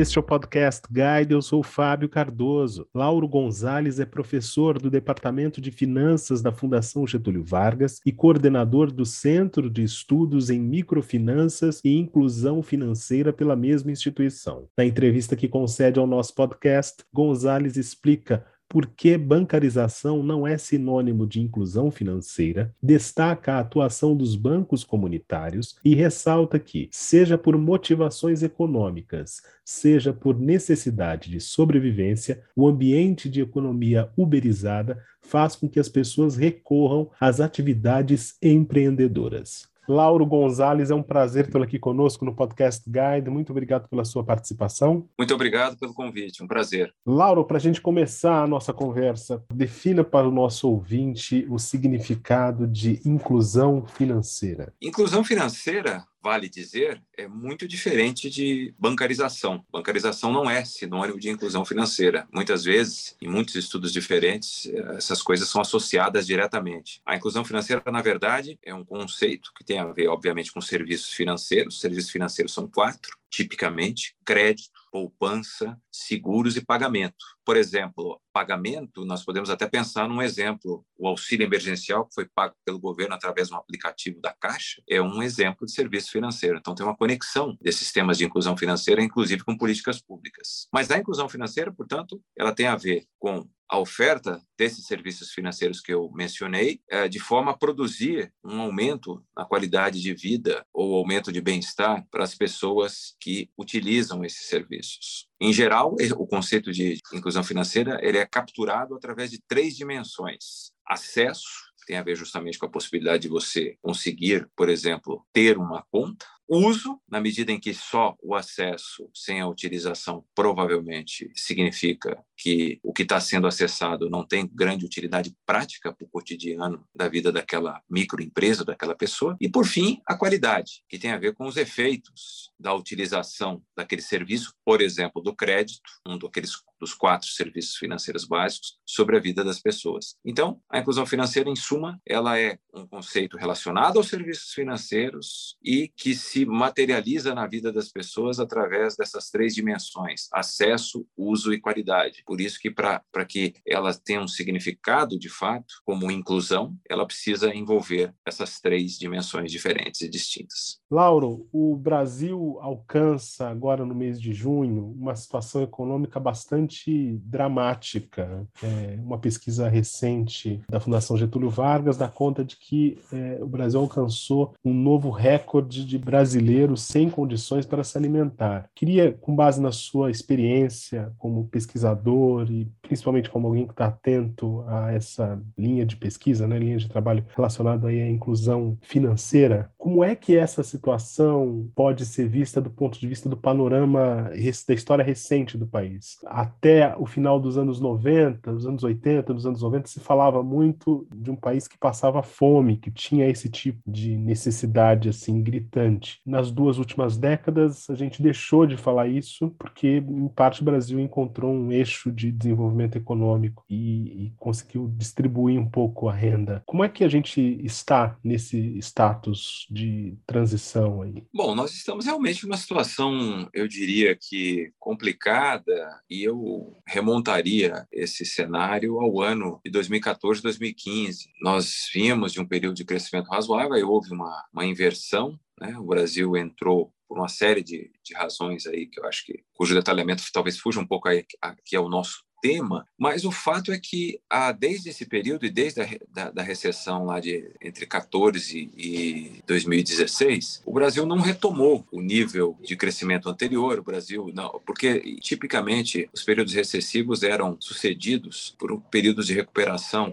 Este é o Podcast Guide, eu sou Fábio Cardoso. Lauro Gonzalez é professor do Departamento de Finanças da Fundação Getúlio Vargas e coordenador do Centro de Estudos em Microfinanças e Inclusão Financeira pela mesma instituição. Na entrevista que concede ao nosso podcast, Gonzalez explica por que bancarização não é sinônimo de inclusão financeira, destaca a atuação dos bancos comunitários e ressalta que, seja por motivações econômicas, seja por necessidade de sobrevivência, o ambiente de economia uberizada faz com que as pessoas recorram às atividades empreendedoras. Lauro Gonzalez, é um prazer tê-lo aqui conosco no Podcast Guide. Muito obrigado pela sua participação. Muito obrigado pelo convite, um prazer. Lauro, para a gente começar a nossa conversa, defina para o nosso ouvinte o significado de inclusão financeira. Inclusão financeira vale dizer, é muito diferente de bancarização. Bancarização não é sinônimo de inclusão financeira. Muitas vezes, em muitos estudos diferentes, essas coisas são associadas diretamente. A inclusão financeira, na verdade, é um conceito que tem a ver, obviamente, com serviços financeiros. Os serviços financeiros são quatro, tipicamente: crédito, poupança, seguros e pagamento. Por exemplo, pagamento, nós podemos até pensar num exemplo, o auxílio emergencial que foi pago pelo governo através de um aplicativo da Caixa, é um exemplo de serviço financeiro. Então tem uma conexão desses sistemas de inclusão financeira, inclusive com políticas públicas. Mas a inclusão financeira, portanto, ela tem a ver com a oferta desses serviços financeiros que eu mencionei, é, de forma a produzir um aumento na qualidade de vida ou aumento de bem-estar para as pessoas que utilizam esses serviços. Em geral, o conceito de inclusão financeira ele é capturado através de três dimensões: acesso, tem a ver justamente com a possibilidade de você conseguir, por exemplo, ter uma conta, uso, na medida em que só o acesso sem a utilização provavelmente significa que o que está sendo acessado não tem grande utilidade prática para o cotidiano da vida daquela microempresa, daquela pessoa. E, por fim, a qualidade, que tem a ver com os efeitos da utilização daquele serviço, por exemplo, do crédito, um daqueles dos quatro serviços financeiros básicos, sobre a vida das pessoas. Então, a inclusão financeira, em suma, ela é um conceito relacionado aos serviços financeiros e que se se materializa na vida das pessoas através dessas três dimensões: acesso, uso e qualidade. Por isso que para que ela tenha um significado de fato, como inclusão, ela precisa envolver essas três dimensões diferentes e distintas. Lauro, o Brasil alcança agora no mês de junho uma situação econômica bastante dramática. É, uma pesquisa recente da Fundação Getúlio Vargas dá conta de que é, o Brasil alcançou um novo recorde de brasileiros brasileiros sem condições para se alimentar. Queria, com base na sua experiência como pesquisador e principalmente como alguém que está atento a essa linha de pesquisa, né, linha de trabalho relacionada aí à inclusão financeira, como é que essa situação pode ser vista do ponto de vista do panorama da história recente do país? Até o final dos anos 90, dos anos 80, dos anos 90, se falava muito de um país que passava fome, que tinha esse tipo de necessidade assim gritante. Nas duas últimas décadas, a gente deixou de falar isso, porque, em parte, o Brasil encontrou um eixo de desenvolvimento econômico e, e conseguiu distribuir um pouco a renda. Como é que a gente está nesse status de transição aí? Bom, nós estamos realmente numa situação, eu diria que complicada, e eu remontaria esse cenário ao ano de 2014, 2015. Nós vimos de um período de crescimento razoável, houve uma, uma inversão né? O Brasil entrou por uma série de, de razões aí que eu acho que cujo detalhamento talvez fuja um pouco aí, aqui ao nosso tema, mas o fato é que ah, desde esse período e desde a da, da recessão lá de entre 14 e 2016, o Brasil não retomou o nível de crescimento anterior. O Brasil não, porque tipicamente os períodos recessivos eram sucedidos por períodos de recuperação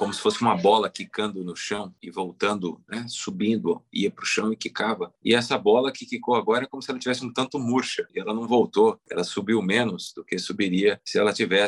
como se fosse uma bola quicando no chão e voltando, né, subindo, ia para o chão e quicava. E essa bola que quicou agora é como se ela tivesse um tanto murcha e ela não voltou, ela subiu menos do que subiria se ela tivesse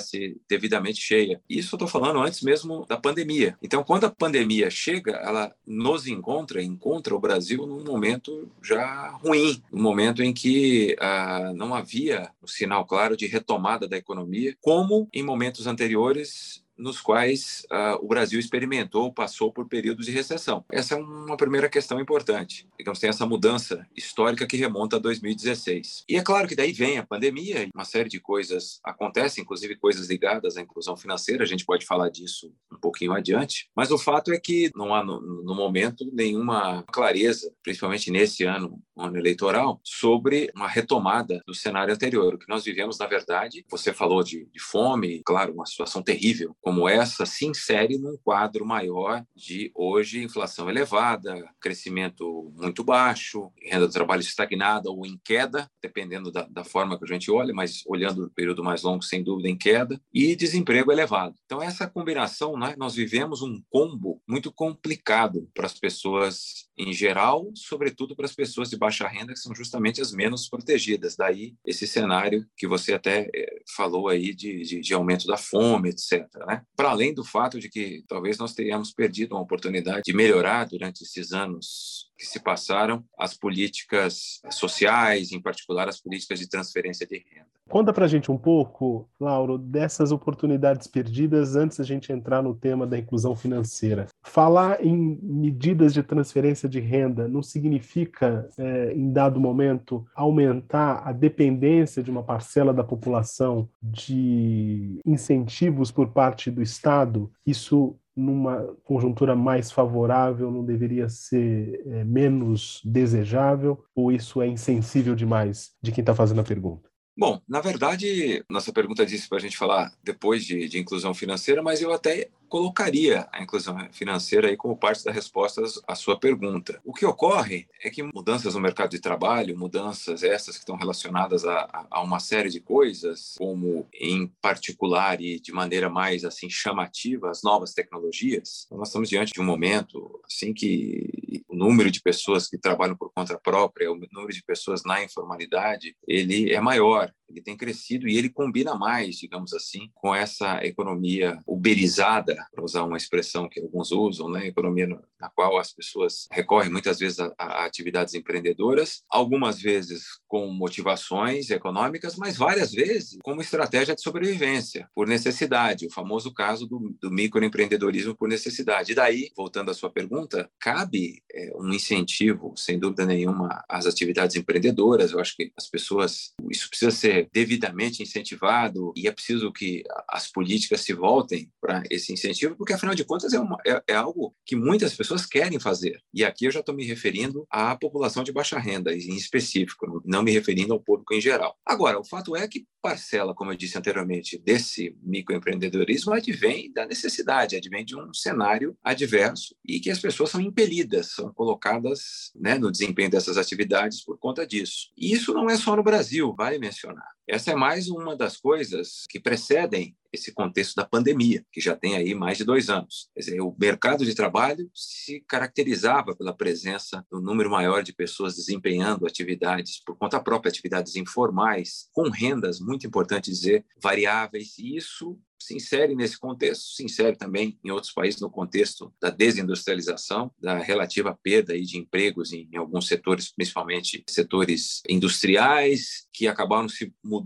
devidamente cheia. Isso eu estou falando antes mesmo da pandemia. Então, quando a pandemia chega, ela nos encontra, encontra o Brasil num momento já ruim, um momento em que ah, não havia um sinal claro de retomada da economia, como em momentos anteriores nos quais uh, o Brasil experimentou, passou por períodos de recessão. Essa é uma primeira questão importante. Digamos, tem essa mudança histórica que remonta a 2016. E é claro que daí vem a pandemia, uma série de coisas acontecem, inclusive coisas ligadas à inclusão financeira, a gente pode falar disso um pouquinho adiante, mas o fato é que não há, no, no momento, nenhuma clareza, principalmente nesse ano, ano eleitoral, sobre uma retomada do cenário anterior. O que nós vivemos, na verdade, você falou de, de fome, claro, uma situação terrível como essa se insere num quadro maior de hoje inflação elevada, crescimento muito baixo, renda do trabalho estagnada ou em queda, dependendo da, da forma que a gente olha, mas olhando o período mais longo, sem dúvida, em queda, e desemprego elevado. Então, essa combinação, né, nós vivemos um combo muito complicado para as pessoas em geral, sobretudo para as pessoas de baixa renda, que são justamente as menos protegidas. Daí esse cenário que você até eh, falou aí de, de, de aumento da fome, etc. Né? Para além do fato de que talvez nós tenhamos perdido uma oportunidade de melhorar durante esses anos que se passaram as políticas sociais, em particular as políticas de transferência de renda. Conta para a gente um pouco, Lauro, dessas oportunidades perdidas antes da gente entrar no tema da inclusão financeira. Falar em medidas de transferência de renda não significa, é, em dado momento, aumentar a dependência de uma parcela da população de incentivos por parte do Estado? Isso numa conjuntura mais favorável não deveria ser é, menos desejável ou isso é insensível demais de quem está fazendo a pergunta? Bom, na verdade, nossa pergunta disse para a gente falar depois de, de, inclusão financeira, mas eu até colocaria a inclusão financeira aí como parte das respostas à sua pergunta. O que ocorre é que mudanças no mercado de trabalho, mudanças essas que estão relacionadas a, a uma série de coisas, como em particular e de maneira mais assim chamativa as novas tecnologias, nós estamos diante de um momento assim que número de pessoas que trabalham por conta própria, o número de pessoas na informalidade, ele é maior ele tem crescido e ele combina mais, digamos assim, com essa economia uberizada, para usar uma expressão que alguns usam, né? economia na qual as pessoas recorrem muitas vezes a, a atividades empreendedoras, algumas vezes com motivações econômicas, mas várias vezes como estratégia de sobrevivência, por necessidade, o famoso caso do, do microempreendedorismo por necessidade. E daí, voltando à sua pergunta, cabe é, um incentivo, sem dúvida nenhuma, às atividades empreendedoras. Eu acho que as pessoas, isso precisa ser devidamente incentivado e é preciso que as políticas se voltem para esse incentivo, porque afinal de contas é, uma, é, é, algo que muitas pessoas querem fazer. E aqui eu já estou me referindo à população de baixa renda em específico, não me referindo ao público em geral. Agora, o fato é que parcela, como eu disse anteriormente, desse microempreendedorismo advém da necessidade, advém de um cenário adverso e que as pessoas são impelidas, são colocadas né, no desempenho dessas atividades por conta disso. E isso não é só no Brasil, vale mencionar. Essa é mais uma das coisas que precedem esse contexto da pandemia, que já tem aí mais de dois anos. Quer dizer, o mercado de trabalho se caracterizava pela presença do número maior de pessoas desempenhando atividades por conta própria, atividades informais, com rendas, muito importante dizer, variáveis, e isso se insere nesse contexto, se insere também em outros países no contexto da desindustrialização, da relativa perda aí de empregos em, alguns setores, principalmente setores industriais, que acabaram se mudando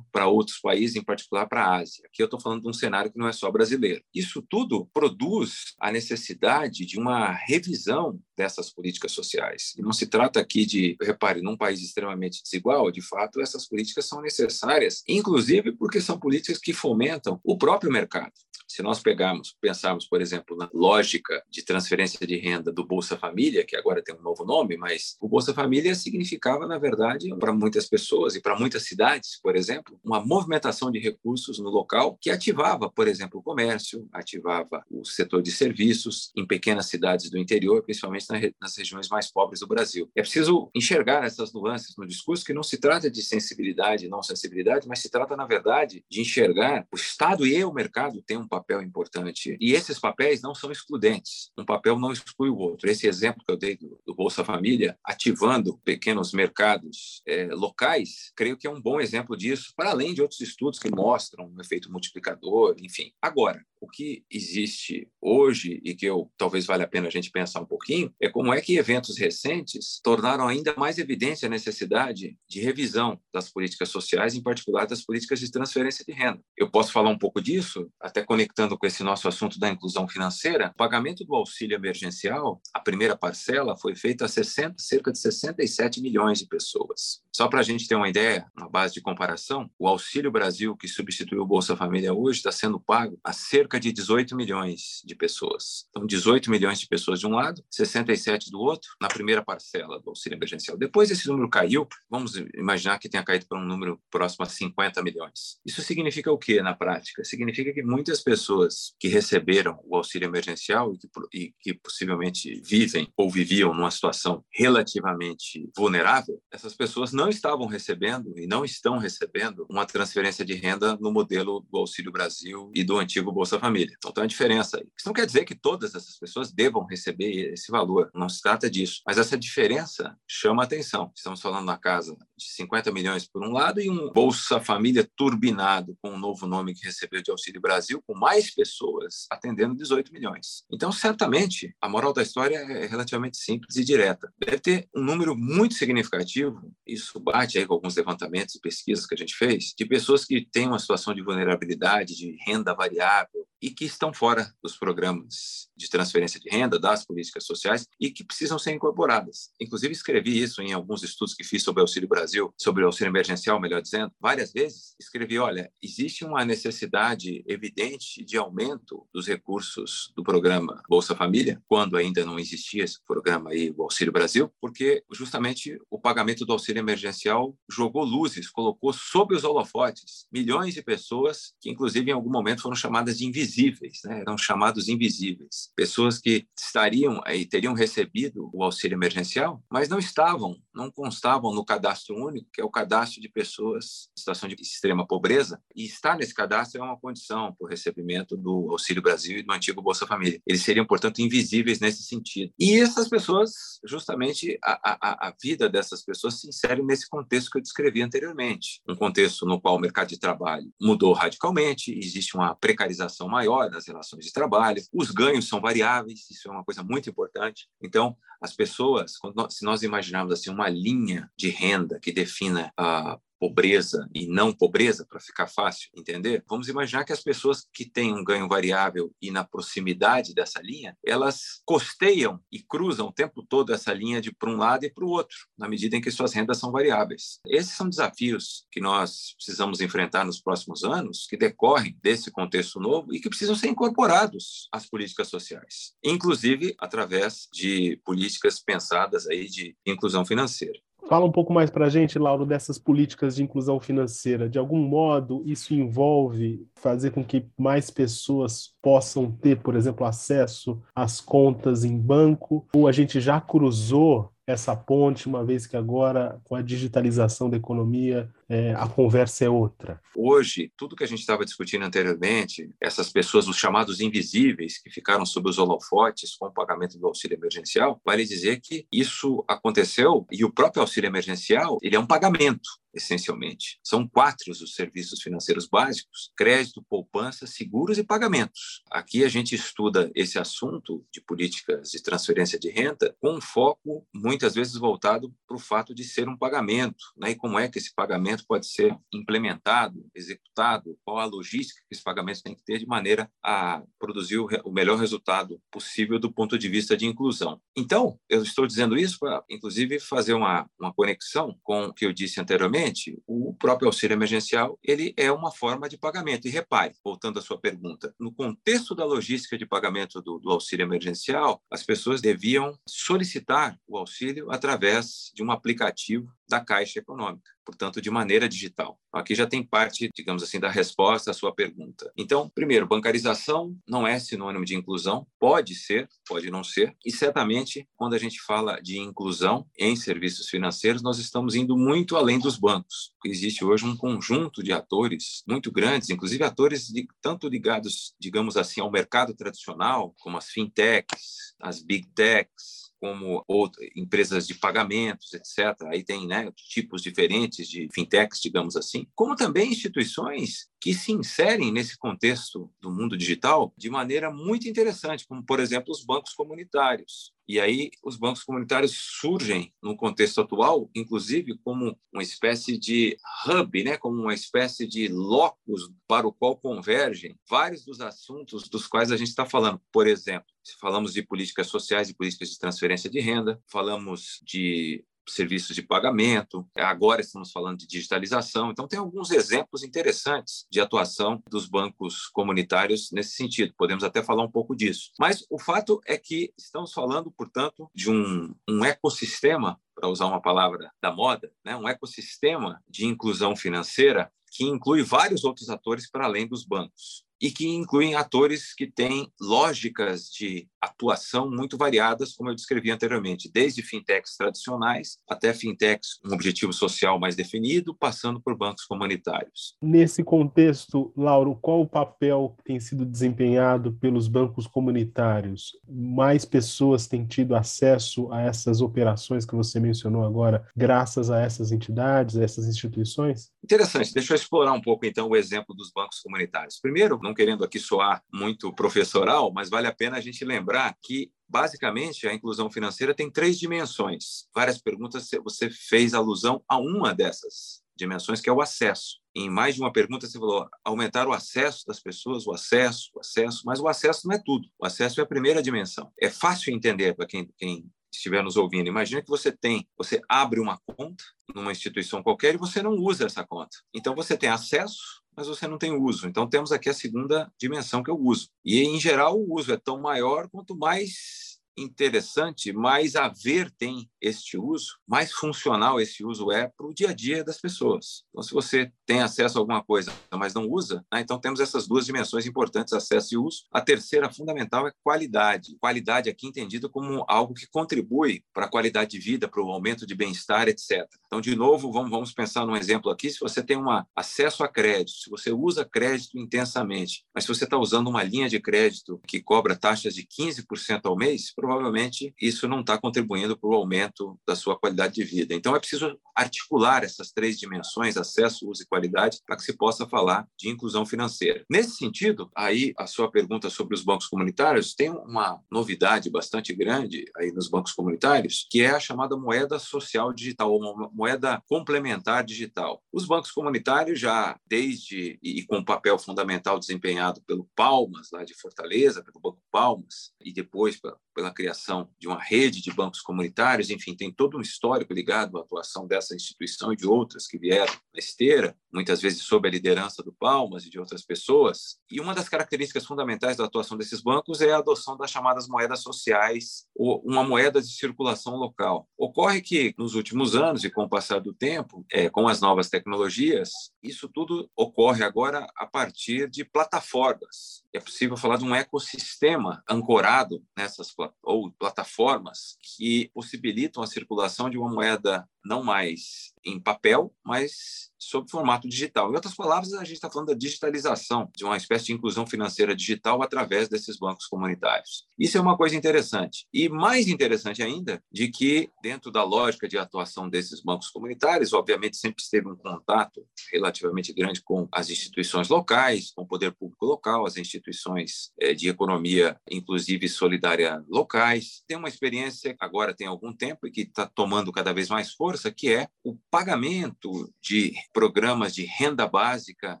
para outros países, em particular para a Ásia. Aqui eu estou falando de um cenário que não é só brasileiro. Isso tudo produz a necessidade de uma revisão dessas políticas sociais. E não se trata aqui de, repare, num país extremamente desigual, de fato, essas políticas são necessárias, inclusive porque são políticas que fomentam o próprio mercado. Se nós pegarmos, pensarmos, por exemplo, na lógica de transferência de renda do Bolsa Família, que agora tem um novo nome, mas o Bolsa Família significava, na verdade, para muitas pessoas e para muitas cidades, por exemplo, uma movimentação de recursos no local que ativava, por exemplo, o comércio, ativava o setor de serviços em pequenas cidades do interior, principalmente nas regiões mais pobres do Brasil. É preciso enxergar essas nuances no discurso que não se trata de sensibilidade e não sensibilidade, mas se trata, na verdade, de enxergar o Estado e o mercado têm um papel importante. E esses papéis não são excludentes. Um papel não exclui o outro. Esse exemplo que eu dei do, do Bolsa Família, ativando pequenos mercados é, locais, creio que é um bom exemplo disso, para além de outros estudos que mostram um efeito multiplicador, enfim. Agora, O que existe hoje e que eu talvez valha a pena a gente pensar um pouquinho é como é que eventos recentes tornaram ainda mais evidente a necessidade de revisão das políticas sociais, em particular das políticas de transferência de renda. Eu posso falar um pouco disso, até conectando com esse nosso assunto da inclusão financeira. O pagamento do auxílio emergencial, a primeira parcela, foi feito a 60, cerca de 67 milhões de pessoas. Só para a gente ter uma ideia, uma base de comparação, o Auxílio Brasil, que substituiu o Bolsa Família hoje, está sendo pago a cerca de 18 milhões de pessoas. Então, 18 milhões de pessoas de um lado, 67 do outro, na primeira parcela do auxílio emergencial. Depois esse número caiu, vamos imaginar que tenha caído para um número próximo a 50 milhões. Isso significa o que na prática? Significa que muitas pessoas que receberam o auxílio emergencial e que, e que possivelmente vivem ou viviam numa situação relativamente vulnerável, essas pessoas não estavam recebendo e não estão recebendo uma transferência de renda no modelo do Auxílio Brasil e do antigo Bolsa Família. Então tem uma diferença aí. Isso não quer dizer que todas essas pessoas devam receber esse valor, não se trata disso. Mas essa diferença chama atenção. Estamos falando na casa de 50 milhões por um lado e um Bolsa Família turbinado com um novo nome que recebeu de Auxílio Brasil, com mais pessoas atendendo 18 milhões. Então, certamente, a moral da história é relativamente simples e direta. Deve ter um número muito significativo, isso bate aí com alguns levantamentos e pesquisas que a gente fez, de pessoas que têm uma situação de vulnerabilidade, de renda variável, e que estão fora dos programas de transferência de renda, das políticas sociais e que precisam ser incorporadas. Inclusive, escrevi isso em alguns estudos que fiz sobre o Auxílio Brasil, sobre o auxílio emergencial, melhor dizendo, várias vezes. Escrevi: olha, existe uma necessidade evidente de aumento dos recursos do programa Bolsa Família, quando ainda não existia esse programa aí, o Auxílio Brasil, porque justamente o pagamento do auxílio emergencial jogou luzes, colocou sob os holofotes milhões de pessoas que, inclusive, em algum momento foram chamadas de invisíveis né? eram chamados invisíveis, pessoas que estariam e teriam recebido o auxílio emergencial, mas não estavam, não constavam no cadastro único, que é o cadastro de pessoas em situação de extrema pobreza, e estar nesse cadastro é uma condição para o recebimento do Auxílio Brasil e do antigo Bolsa Família. Eles seriam, portanto, invisíveis nesse sentido. E essas pessoas, justamente, a, a, a vida dessas pessoas se insere nesse contexto que eu descrevi anteriormente, um contexto no qual o mercado de trabalho mudou radicalmente, existe uma precarização maior das relações de trabalho, os ganhos são variáveis, isso é uma coisa muito importante. Então, as pessoas, nós, se nós imaginarmos assim linha de renda que defina a pobreza e não pobreza, para ficar fácil entender, vamos imaginar que as pessoas que têm um ganho variável e na proximidade dessa linha, elas costeiam e cruzam o tempo todo essa linha de para um lado e para o outro, na medida em que suas rendas são variáveis. Esses são desafios que nós precisamos enfrentar nos próximos anos, que decorrem desse contexto novo e que precisam ser incorporados às políticas sociais, inclusive através de políticas pensadas aí de inclusão financeira. Fala um pouco mais para a gente, Lauro, dessas políticas de inclusão financeira. De algum modo, isso envolve fazer com que mais pessoas possam ter, por exemplo, acesso às contas em banco? Ou a gente já cruzou essa ponte, uma vez que agora, com a digitalização da economia, é, a conversa é outra? Hoje, tudo que a gente estava discutindo anteriormente, essas pessoas, os chamados invisíveis, que ficaram sob os holofotes com o pagamento do auxílio emergencial, vale dizer que isso aconteceu e o próprio auxílio emergencial ele é um pagamento essencialmente. São quatro os serviços financeiros básicos: crédito, poupança, seguros e pagamentos. Aqui a gente estuda esse assunto de políticas de transferência de renda com um foco muitas vezes voltado para o fato de ser um pagamento, né? E como é que esse pagamento pode ser implementado, executado, qual a logística que esse pagamento tem que ter de maneira a produzir o melhor resultado possível do ponto de vista de inclusão. Então, eu estou dizendo isso para, inclusive, fazer uma, uma conexão com o que eu disse anteriormente, o próprio auxílio emergencial, ele é uma forma de pagamento. E repare, voltando à sua pergunta, no contexto da logística de pagamento do, do auxílio emergencial, as pessoas deviam solicitar o auxílio através de um aplicativo da Caixa Econômica, portanto, de maneira digital. Aqui já tem parte, digamos assim, da resposta à sua pergunta. Então, primeiro, bancarização não é sinônimo de inclusão, pode ser, pode não ser, e certamente, quando a gente fala de inclusão em serviços financeiros, nós estamos indo muito além dos bancos. Existe hoje um conjunto de atores muito grandes, inclusive atores de, tanto ligados, digamos assim, ao mercado tradicional, como as fintechs, as big techs, como outras, empresas de pagamentos, etc. Aí tem né, tipos diferentes de fintechs, digamos assim, como também instituições que se inserem nesse contexto do mundo digital de maneira muito interessante, como, por exemplo, os bancos comunitários. E aí os bancos comunitários surgem no contexto atual, inclusive como uma espécie de hub, né, como uma espécie de locus para o qual convergem vários dos assuntos dos quais a gente está falando. Por exemplo, falamos de políticas sociais e políticas de transferência de renda, falamos de serviços de pagamento, agora estamos falando de digitalização. Então, tem alguns exemplos interessantes de atuação dos bancos comunitários nesse sentido. Podemos até falar um pouco disso. Mas o fato é que estamos falando, portanto, de um, um ecossistema, para usar uma palavra da moda, né? um ecossistema de inclusão financeira que inclui vários outros atores para além dos bancos e que incluem atores que têm lógicas de atuação muito variadas, como eu descrevi anteriormente, desde fintechs tradicionais até fintechs com um objetivo social mais definido, passando por bancos comunitários. Nesse contexto, Lauro, qual o papel que tem sido desempenhado pelos bancos comunitários? Mais pessoas têm tido acesso a essas operações que você mencionou agora, graças a essas entidades, a essas instituições? Interessante. Deixa eu explorar um pouco então o exemplo dos bancos comunitários. Primeiro, não querendo aqui soar muito professoral, mas vale a pena a gente lembrar que basicamente a inclusão financeira tem três dimensões. Várias perguntas você fez alusão a uma dessas dimensões, que é o acesso. Em mais de uma pergunta você falou aumentar o acesso das pessoas, o acesso, o acesso, mas o acesso não é tudo. O acesso é a primeira dimensão. É fácil entender para quem, quem estiver nos ouvindo. Imagina que você tem, você abre uma conta numa instituição qualquer e você não usa essa conta. Então você tem acesso mas você não tem uso. Então, temos aqui a segunda dimensão, que é o uso. E, em geral, o uso é tão maior quanto mais interessante, mais a ver tem este uso, mais funcional esse uso é para o dia a dia das pessoas. Então, se você tem acesso a alguma coisa, mas não usa, né? então temos essas duas dimensões importantes, acesso e uso. A terceira fundamental é qualidade. Qualidade aqui entendida como algo que contribui para a qualidade de vida, para o aumento de bem-estar, etc. Então, de novo, vamos, vamos pensar num exemplo aqui. Se você tem um acesso a crédito, se você usa crédito intensamente, mas se você está usando uma linha de crédito que cobra taxas de 15% ao mês, provavelmente isso não está contribuindo para o aumento da sua qualidade de vida. Então, é preciso articular essas três dimensões, acesso, uso e qualidade, para que se possa falar de inclusão financeira. Nesse sentido, aí a sua pergunta sobre os bancos comunitários tem uma novidade bastante grande aí nos bancos comunitários, que é a chamada moeda social digital, ou moeda complementar digital. Os bancos comunitários já, desde e com um papel fundamental desempenhado pelo Palmas, lá de Fortaleza, pelo Banco Palmas, e depois pela criação de uma rede de bancos comunitários, enfim, tem todo um histórico ligado à atuação dessa instituição e de outras que vieram na esteira, muitas vezes sob a liderança do Palmas e de outras pessoas. E uma das características fundamentais da atuação desses bancos é a adoção das chamadas moedas sociais, ou uma moeda de circulação local. Ocorre que, nos últimos anos e com o passar do tempo, é, com as novas tecnologias, isso tudo ocorre agora a partir de plataformas. É possível falar de um ecossistema ancorado nessas ou plataformas que possibilitam a circulação de uma moeda não mais em papel, mas sob formato digital. Em outras palavras, a gente está falando da digitalização, de uma espécie de inclusão financeira digital através desses bancos comunitários. Isso é uma coisa interessante. E mais interessante ainda, de que, dentro da lógica de atuação desses bancos comunitários, obviamente sempre esteve um contato relativamente grande com as instituições locais, com o poder público local, as instituições eh, de economia, inclusive solidária locais. Tem uma experiência, agora tem algum tempo, e que está tomando cada vez mais força, que é o pagamento de programas de renda básica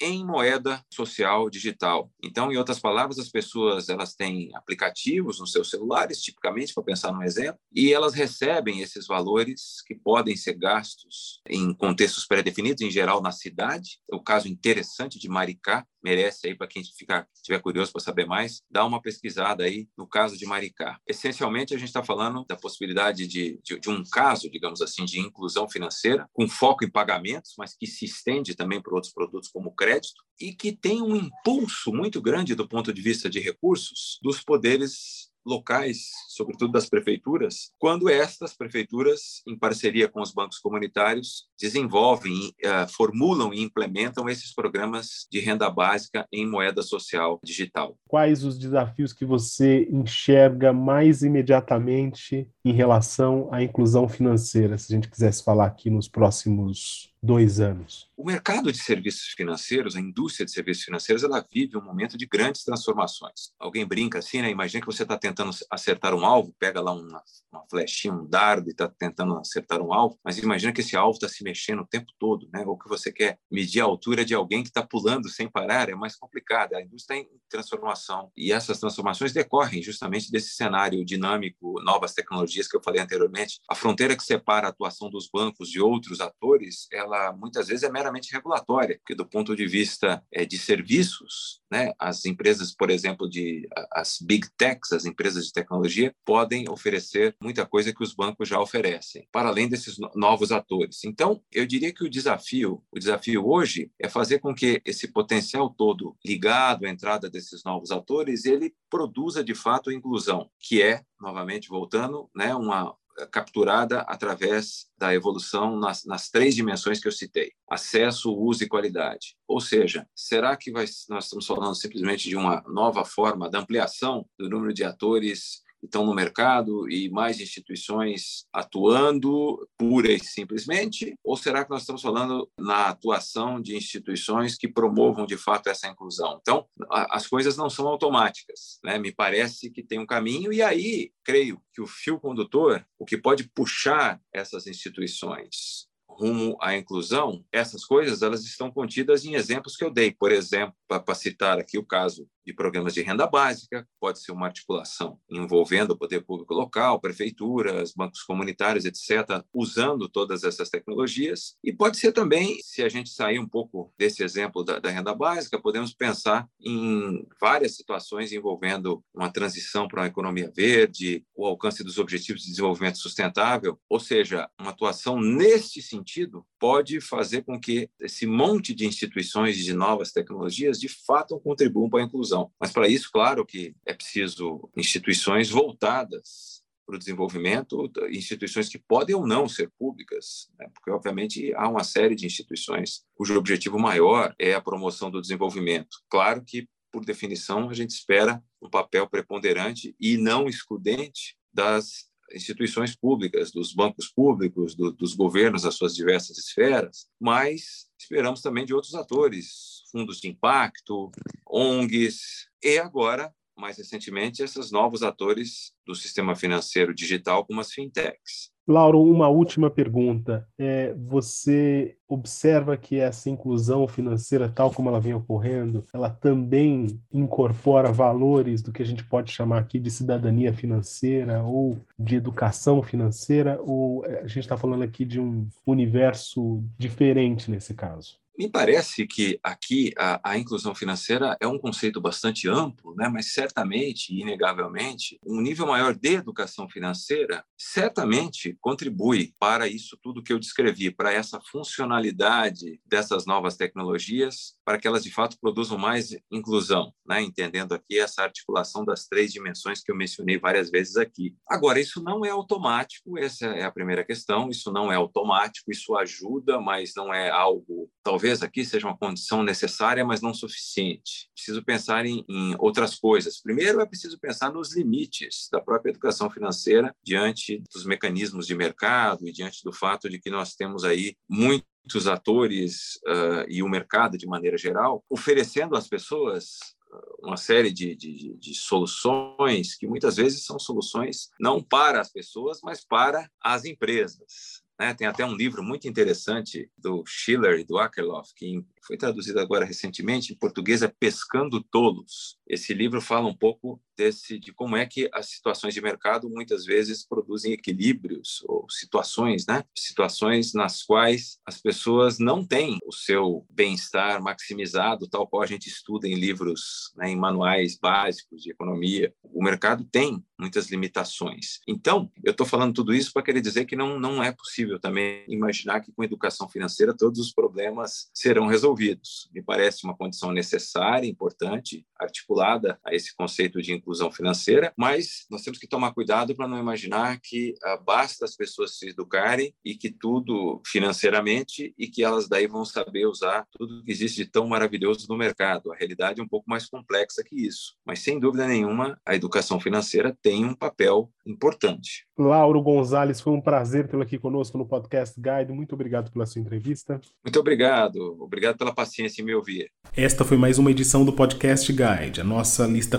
em moeda social digital. Então, em outras palavras, as pessoas elas têm aplicativos nos seus celulares, tipicamente, para pensar num exemplo, e elas recebem esses valores que podem ser gastos em contextos pré-definidos, em geral na cidade. O caso interessante de Maricá, merece aí para quem ficar estiver curioso para saber mais, dá uma pesquisada aí no caso de Maricá. Essencialmente a gente está falando da possibilidade de, de, de, um caso, digamos assim, de inclusão financeira com foco em pagamentos, mas que se estende também para outros produtos como crédito e que tem um impulso muito grande do ponto de vista de recursos dos poderes locais, sobretudo das prefeituras, quando estas prefeituras, em parceria com os bancos comunitários, desenvolvem, uh, formulam e implementam esses programas de renda básica em moeda social digital. Quais os desafios que você enxerga mais imediatamente em relação à inclusão financeira, se a gente quisesse falar aqui nos próximos dois anos? O mercado de serviços financeiros, a indústria de serviços financeiros, ela vive um momento de grandes transformações. Alguém brinca assim, né? Imagina que você está tentando acertar um alvo, pega lá uma, uma flechinha, um dardo e está tentando acertar um alvo, mas imagina que esse alvo está se mexendo o tempo todo, né? Ou que você quer medir a altura de alguém que está pulando sem parar, é mais complicado. A indústria está em transformação e essas transformações decorrem justamente desse cenário dinâmico, novas tecnologias que eu falei anteriormente. A fronteira que separa a atuação dos bancos de outros atores, ela ela muitas vezes é meramente regulatória, porque do ponto de vista é, de serviços, né, as empresas, por exemplo, de as big techs, as empresas de tecnologia, podem oferecer muita coisa que os bancos já oferecem, para além desses novos atores. Então, eu diria que o desafio, o desafio hoje é fazer com que esse potencial todo ligado à entrada desses novos atores, ele produza de fato a inclusão, que é, novamente voltando, né, uma capturada através da evolução nas, nas, três dimensões que eu citei: acesso, uso e qualidade. Ou seja, será que vai, nós estamos falando simplesmente de uma nova forma da ampliação do número de atores estão no mercado e mais instituições atuando pura e simplesmente? Ou será que nós estamos falando na atuação de instituições que promovam de fato essa inclusão? Então, as coisas não são automáticas, né? Me parece que tem um caminho e aí creio que o fio condutor, o que pode puxar essas instituições rumo à inclusão, essas coisas elas estão contidas em exemplos que eu dei. Por exemplo, para citar aqui o caso de programas de renda básica, pode ser uma articulação envolvendo o poder público local, prefeituras, bancos comunitários, etc., usando todas essas tecnologias. E pode ser também, se a gente sair um pouco desse exemplo da, da renda básica, podemos pensar em várias situações envolvendo uma transição para uma economia verde, o alcance dos objetivos de desenvolvimento sustentável, ou seja, uma atuação neste sentido pode fazer com que esse monte de instituições de novas tecnologias de fato contribuam para a inclusão. Mas para isso, claro que é preciso instituições voltadas para o desenvolvimento, instituições que podem ou não ser públicas, né? porque obviamente há uma série de instituições cujo objetivo maior é a promoção do desenvolvimento. Claro que por definição a gente espera um papel preponderante e não excludente das instituições públicas, dos bancos públicos, do, dos governos, as suas diversas esferas, mas esperamos também de outros atores, fundos de impacto, ONGs e agora, mais recentemente, esses novos atores do sistema financeiro digital, como as fintechs. Lauro, uma última pergunta. É, você observa que essa inclusão financeira, tal como ela vem ocorrendo, ela também incorpora valores do que a gente pode chamar aqui de cidadania financeira ou de educação financeira? Ou é, a gente está falando aqui de um universo diferente nesse caso? Me parece que aqui a, a, inclusão financeira é um conceito bastante amplo, né? mas certamente, inegavelmente, um nível maior de educação financeira certamente contribui para isso tudo que eu descrevi, para essa funcionalidade dessas novas tecnologias, para que elas de fato produzam mais inclusão, né? entendendo aqui essa articulação das três dimensões que eu mencionei várias vezes aqui. Agora, isso não é automático, essa é a primeira questão, isso não é automático, isso ajuda, mas não é algo, talvez talvez aqui seja uma condição necessária, mas não suficiente. Preciso pensar em, em, outras coisas. Primeiro, é preciso pensar nos limites da própria educação financeira diante dos mecanismos de mercado e diante do fato de que nós temos aí muitos atores uh, e o mercado de maneira geral oferecendo às pessoas uma série de, de, de, soluções que muitas vezes são soluções não para as pessoas, mas para as empresas. Né? Tem até um livro muito interessante do Schiller e do Akerlof, que foi traduzido agora recentemente, em português é Pescando Tolos. Esse livro fala um pouco desse de como é que as situações de mercado muitas vezes produzem equilíbrios ou situações, né? Situações nas quais as pessoas não têm o seu bem-estar maximizado, tal qual a gente estuda em livros, né, em manuais básicos de economia. O mercado tem muitas limitações. Então, eu estou falando tudo isso para querer dizer que não não é possível também imaginar que com educação financeira todos os problemas serão resolvidos. Me parece uma condição necessária, importante, articulada a esse conceito de inclusão financeira, mas nós temos que tomar cuidado para não imaginar que ah, basta as pessoas se educarem e que tudo financeiramente e que elas daí vão saber usar tudo que existe de tão maravilhoso no mercado. A realidade é um pouco mais complexa que isso, mas sem dúvida nenhuma a educação financeira tem um papel importante. Lauro Gonzalez, foi um prazer tê-lo aqui conosco no Podcast Guide. Muito obrigado pela sua entrevista. Muito obrigado. Obrigado pela paciência em me ouvir. Esta foi mais uma edição do Podcast Guide. A nossa lista